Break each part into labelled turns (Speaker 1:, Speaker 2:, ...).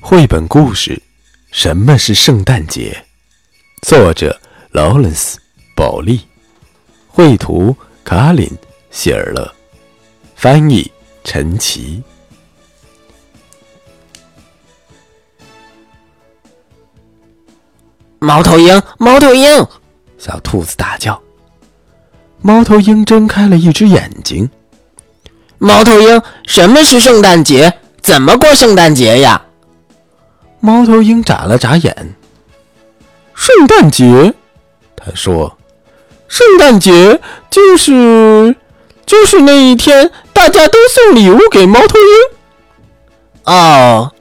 Speaker 1: 绘本故事《什么是圣诞节》，作者劳伦斯·保利，绘图卡琳·希尔勒，翻译陈奇。
Speaker 2: 猫头鹰，猫头鹰！
Speaker 1: 小兔子大叫。猫头鹰睁开了一只眼睛。
Speaker 2: 猫头鹰，什么是圣诞节？怎么过圣诞节呀？
Speaker 1: 猫头鹰眨了眨眼。圣诞节，他说：“圣诞节就是就是那一天，大家都送礼物给猫头鹰。”
Speaker 2: 哦，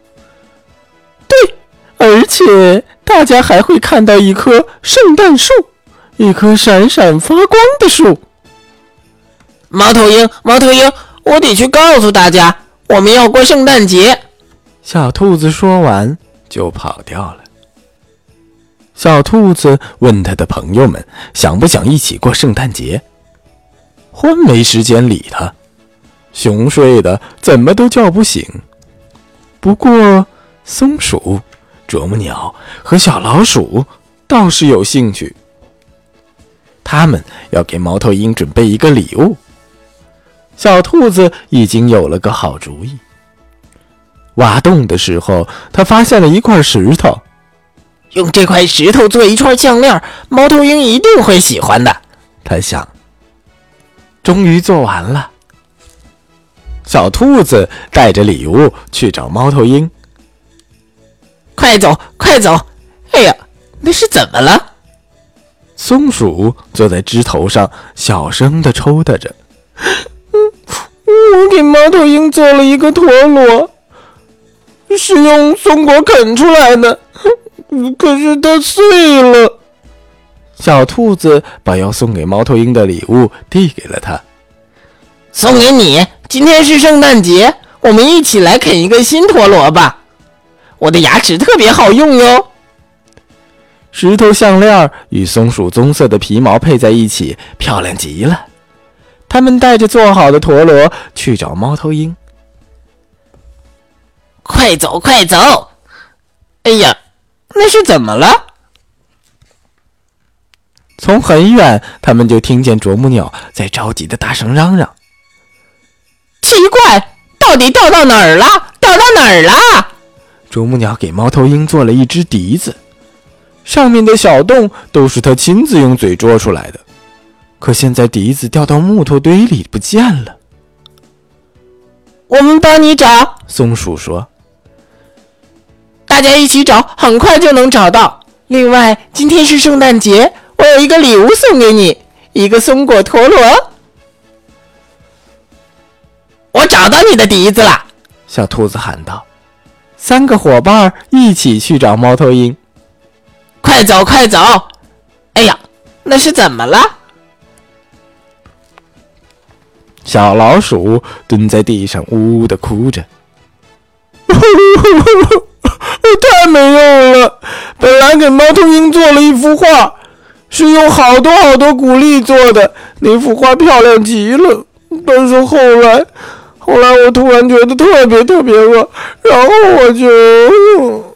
Speaker 1: 对，而且。大家还会看到一棵圣诞树，一棵闪闪发光的树。
Speaker 2: 猫头鹰，猫头鹰，我得去告诉大家，我们要过圣诞节。
Speaker 1: 小兔子说完就跑掉了。小兔子问他的朋友们想不想一起过圣诞节。獾没时间理他，熊睡得怎么都叫不醒。不过松鼠。啄木鸟和小老鼠倒是有兴趣，他们要给猫头鹰准备一个礼物。小兔子已经有了个好主意。挖洞的时候，他发现了一块石头，
Speaker 2: 用这块石头做一串项链，猫头鹰一定会喜欢的。
Speaker 1: 他想。终于做完了，小兔子带着礼物去找猫头鹰。
Speaker 2: 快走，快走！哎呀，那是怎么了？
Speaker 1: 松鼠坐在枝头上，小声的抽打着。我给猫头鹰做了一个陀螺，是用松果啃出来的，可是它碎了。小兔子把要送给猫头鹰的礼物递给了他，
Speaker 2: 送给你。今天是圣诞节，我们一起来啃一个新陀螺吧。我的牙齿特别好用哟。
Speaker 1: 石头项链与松鼠棕色的皮毛配在一起，漂亮极了。他们带着做好的陀螺去找猫头鹰。
Speaker 2: 快走，快走！哎呀，那是怎么了？
Speaker 1: 从很远，他们就听见啄木鸟在着急的大声嚷嚷：“
Speaker 2: 奇怪，到底掉到哪儿了？掉到哪儿了？”
Speaker 1: 啄木鸟给猫头鹰做了一只笛子，上面的小洞都是他亲自用嘴啄出来的。可现在笛子掉到木头堆里不见了。
Speaker 2: 我们帮你找，
Speaker 1: 松鼠说：“
Speaker 2: 大家一起找，很快就能找到。另外，今天是圣诞节，我有一个礼物送给你，一个松果陀螺。我找到你的笛子了。”
Speaker 1: 小兔子喊道。三个伙伴一起去找猫头鹰。
Speaker 2: 快走，快走！哎呀，那是怎么了？
Speaker 1: 小老鼠蹲在地上，呜呜的哭着。太没用了！给猫头鹰做了一幅画，是用好多好多谷粒做的，那幅画漂亮极了。但是后来……后来我突然觉得特别特别饿，然后我就……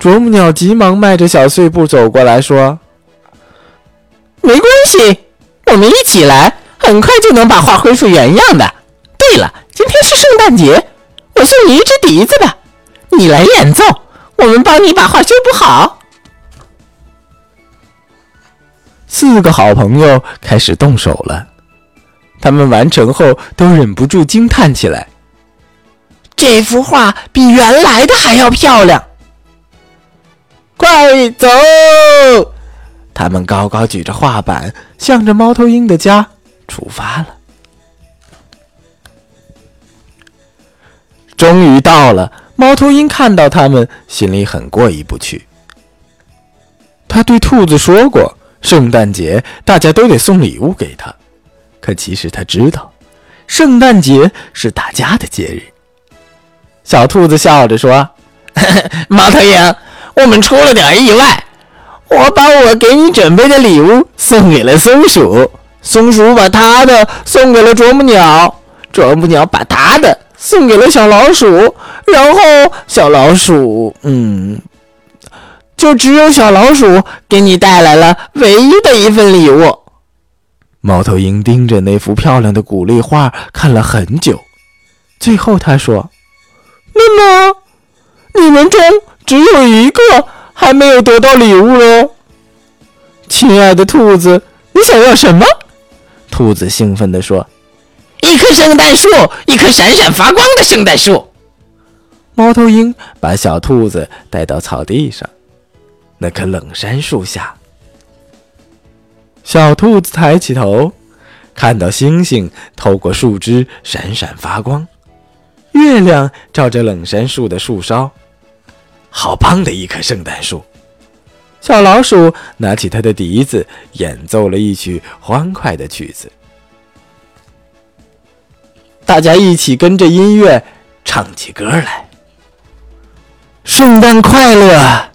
Speaker 1: 啄木鸟急忙迈着小碎步走过来说：“
Speaker 2: 没关系，我们一起来，很快就能把画恢复原样的。对了，今天是圣诞节，我送你一支笛子吧，你来演奏，我们帮你把画修补好。”
Speaker 1: 四个好朋友开始动手了。他们完成后都忍不住惊叹起来：“
Speaker 2: 这幅画比原来的还要漂亮！”
Speaker 1: 快走！他们高高举着画板，向着猫头鹰的家出发了。终于到了，猫头鹰看到他们，心里很过意不去。他对兔子说过：“圣诞节大家都得送礼物给他。”可其实他知道，圣诞节是大家的节日。小兔子笑着说：“
Speaker 2: 猫头鹰，我们出了点意外。我把我给你准备的礼物送给了松鼠，松鼠把它的送给了啄木鸟，啄木鸟把它的送给了小老鼠，然后小老鼠，嗯，就只有小老鼠给你带来了唯一的一份礼物。
Speaker 1: 猫头鹰盯着那幅漂亮的鼓励画看了很久，最后他说：“
Speaker 2: 那么，你们中只有一个还没有得到礼物喽。”亲爱的兔子，你想要什么？
Speaker 1: 兔子兴奋地说：“
Speaker 2: 一棵圣诞树，一棵闪闪发光的圣诞树。”
Speaker 1: 猫头鹰把小兔子带到草地上，那棵冷杉树下。小兔子抬起头，看到星星透过树枝闪闪发光，月亮照着冷杉树的树梢，好棒的一棵圣诞树！小老鼠拿起它的笛子，演奏了一曲欢快的曲子。大家一起跟着音乐唱起歌来：“圣诞快乐！”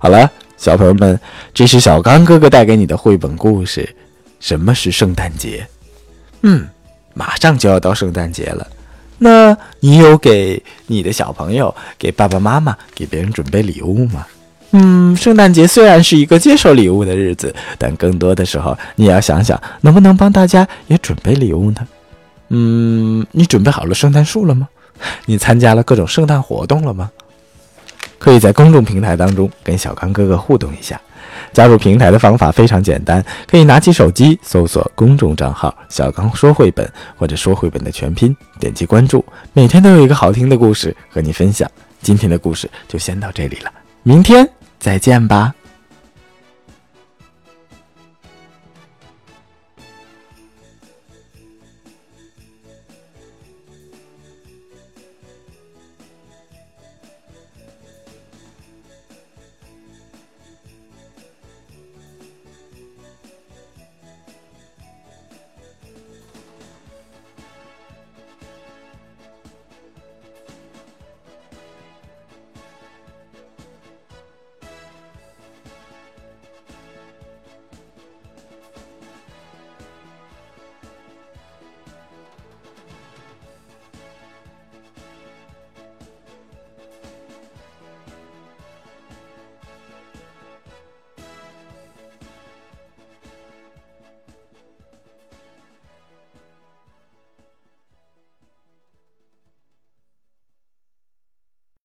Speaker 1: 好了，小朋友们，这是小刚哥哥带给你的绘本故事。什么是圣诞节？嗯，马上就要到圣诞节了。那你有给你的小朋友、给爸爸妈妈、给别人准备礼物吗？嗯，圣诞节虽然是一个接受礼物的日子，但更多的时候，你要想想能不能帮大家也准备礼物呢？嗯，你准备好了圣诞树了吗？你参加了各种圣诞活动了吗？可以在公众平台当中跟小刚哥哥互动一下。加入平台的方法非常简单，可以拿起手机搜索公众账号“小刚说绘本”或者“说绘本”的全拼，点击关注，每天都有一个好听的故事和你分享。今天的故事就先到这里了，明天。再见吧。